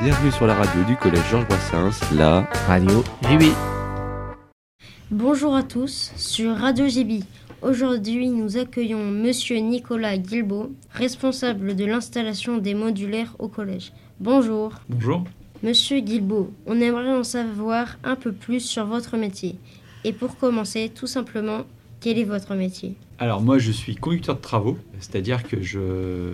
Bienvenue sur la radio du collège Georges Brassens, la Radio JB. Bonjour à tous sur Radio JB. Aujourd'hui, nous accueillons Monsieur Nicolas Guilbeault, responsable de l'installation des modulaires au collège. Bonjour. Bonjour. Monsieur Guilbeault, on aimerait en savoir un peu plus sur votre métier. Et pour commencer, tout simplement, quel est votre métier? Alors moi je suis conducteur de travaux, c'est-à-dire que je,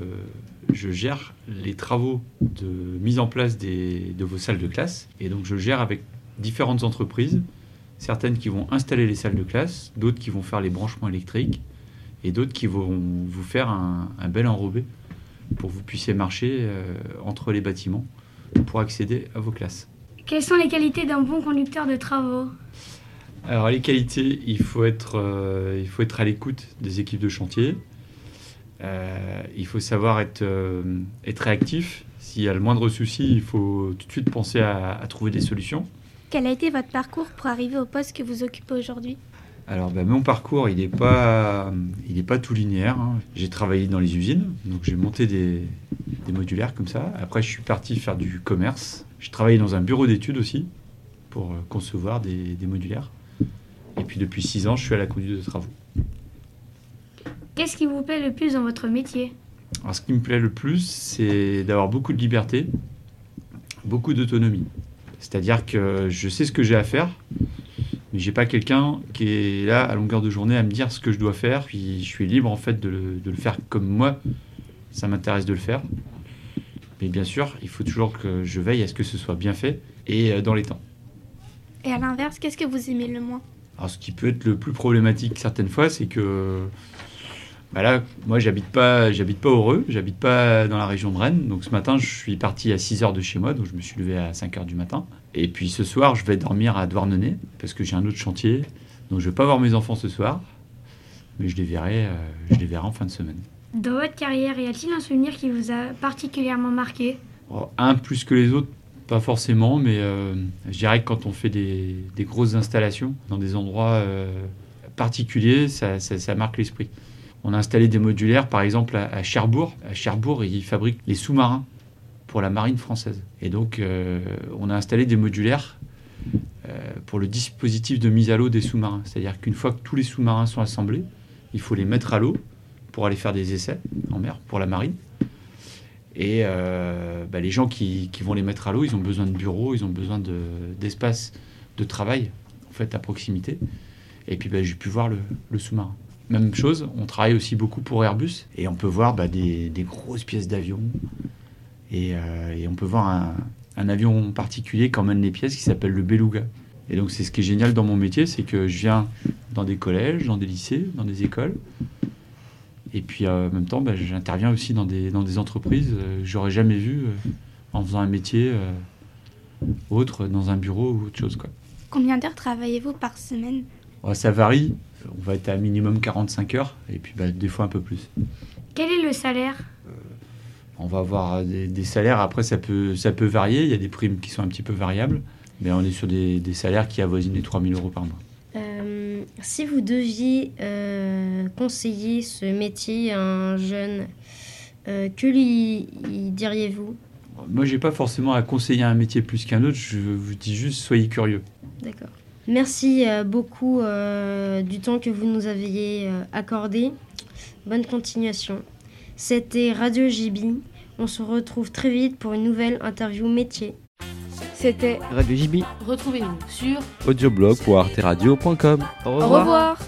je gère les travaux de mise en place des- de vos salles de classe. Et donc je gère avec différentes entreprises, certaines qui vont installer les salles de classe, d'autres qui vont faire les branchements électriques, et d'autres qui vont vous faire un, un bel enrobé pour que vous puissiez marcher euh, entre les bâtiments pour accéder à vos classes. Quelles sont les qualités d'un bon conducteur de travaux? Alors les qualités, il faut être, euh, il faut être à l'écoute des équipes de chantier. Euh, il faut savoir être, euh, être réactif. S'il y a le moindre souci, il faut tout de suite penser à, à trouver des solutions. Quel a été votre parcours pour arriver au poste que vous occupez aujourd'hui? Alors ben, mon parcours, il n'est pas, il est pas tout linéaire. hein. J'ai travaillé dans les usines, donc j'ai monté des, des modulaires comme ça. Après, je suis parti faire du commerce. J'ai travaillé dans un bureau d'études aussi pour euh, concevoir des, des modulaires. Et puis depuis six ans, je suis à la conduite de travaux. Qu'est-ce qui vous plaît le plus dans votre métier? Alors, ce qui me plaît le plus, c'est d'avoir beaucoup de liberté, beaucoup d'autonomie. C'est-à-dire que je sais ce que j'ai à faire, mais j'ai pas quelqu'un qui est là à longueur de journée à me dire ce que je dois faire. Puis je suis libre en fait de le, de le faire comme moi, ça m'intéresse de le faire. Mais bien sûr, il faut toujours que je veille à ce que ce soit bien fait et euh, dans les temps. Et à l'inverse, qu'est-ce que vous aimez le moins? Alors, ce qui peut être le plus problématique certaines fois, c'est que bah là, moi, j'habite pas, j'habite pas heureux, j'habite pas dans la région de Rennes. Donc, ce matin, je suis parti à 6 heures de chez moi, donc je me suis levé à 5 heures du matin. Et puis, ce soir, je vais dormir à Douarnenez, parce que j'ai un autre chantier. Donc, je vais pas voir mes enfants ce soir, mais je les verrai, euh, je les verrai en fin de semaine. Dans votre carrière, y a-t-il un souvenir qui vous a particulièrement marqué? Alors, un plus que les autres, pas forcément, mais euh, je dirais que quand on fait des, des grosses installations dans des endroits euh, particuliers, ça, ça- ça marque l'esprit. On a installé des modulaires, par exemple, à, Cherbourg. À Cherbourg, ils fabriquent les sous-marins pour la marine française. Et donc, euh, on a installé des modulaires euh, pour le dispositif de mise à l'eau des sous-marins. C'est-à-dire qu'une fois que tous les sous-marins sont assemblés, il faut les mettre à l'eau pour aller faire des essais en mer pour la marine. Et euh, bah, les gens qui, vont les mettre à l'eau, ils ont besoin de bureaux, ils ont besoin de- d'espace de, travail fait à proximité. Et puis bah, j'ai pu voir le sous-marin. Même chose, on travaille aussi beaucoup pour Airbus et on peut voir bah, des, des grosses pièces d'avion. Et, euh, et on peut voir un, un avion particulier qui emmène les pièces qui s'appelle le Beluga. Et donc c'est ce qui est génial dans mon métier, c'est que je viens dans des collèges, dans des lycées, dans des écoles. Et puis euh, en même temps, bah, j'interviens aussi dans des, dans des entreprises euh, que j'aurais jamais vues euh, en faisant un métier euh, autre, dans un bureau ou autre chose. Quoi. Combien d'heures travaillez-vous par semaine? Ouais, ça varie, on va être à minimum 45 heures, et puis bah, des fois un peu plus. Quel est le salaire? On va avoir des, des salaires, après ça peut, ça peut varier, il y a des primes qui sont un petit peu variables, mais on est sur des, des salaires qui avoisinent les 3000 euros par mois. Euh, Si vous deviez euh, conseiller ce métier à un jeune, euh, que lui lui diriez-vous? Moi, j'ai pas forcément à conseiller un métier plus qu'un autre, je vous dis juste soyez curieux. D'accord. Merci euh, beaucoup euh, du temps que vous nous aviez euh, accordé. Bonne continuation. C'était Radio JB. On se retrouve très vite pour une nouvelle interview métier. C'était Radio JB. Retrouvez-nous sur audioblog.arteradio.com. Au Au revoir. revoir.